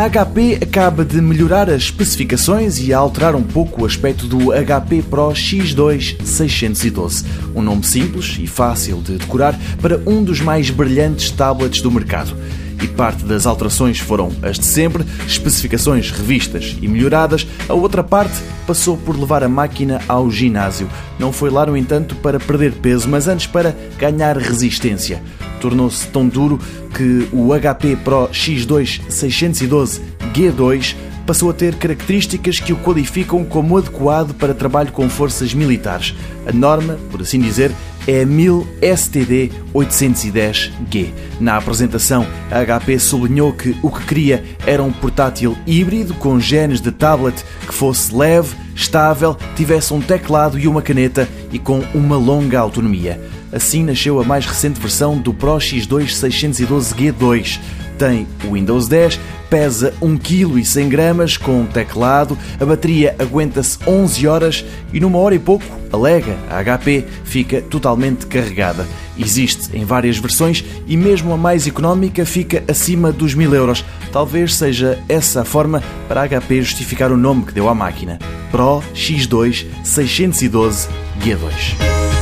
A HP acaba de melhorar as especificações e alterar um pouco o aspecto do HP Pro X2 612, um nome simples e fácil de decorar para um dos mais brilhantes tablets do mercado e parte das alterações foram as de sempre, especificações revistas e melhoradas, a outra parte passou por levar a máquina ao ginásio. Não foi lá, no entanto, para perder peso, mas antes para ganhar resistência. Tornou-se tão duro que o HP Pro X2 612 G2 passou a ter características que o qualificam como adequado para trabalho com forças militares. A norma, por assim dizer, é 1000 STD 810G. Na apresentação, a HP sublinhou que o que queria era um portátil híbrido com genes de tablet que fosse leve, estável, tivesse um teclado e uma caneta e com uma longa autonomia. Assim nasceu a mais recente versão do Pro X2 612G2 tem o Windows 10, pesa 1 kg 100 gramas com teclado, a bateria aguenta-se 11 horas e numa hora e pouco, alega a HP, fica totalmente carregada. Existe em várias versões e mesmo a mais económica fica acima dos 1000 euros. Talvez seja essa a forma para a HP justificar o nome que deu à máquina. Pro X2 612 G2.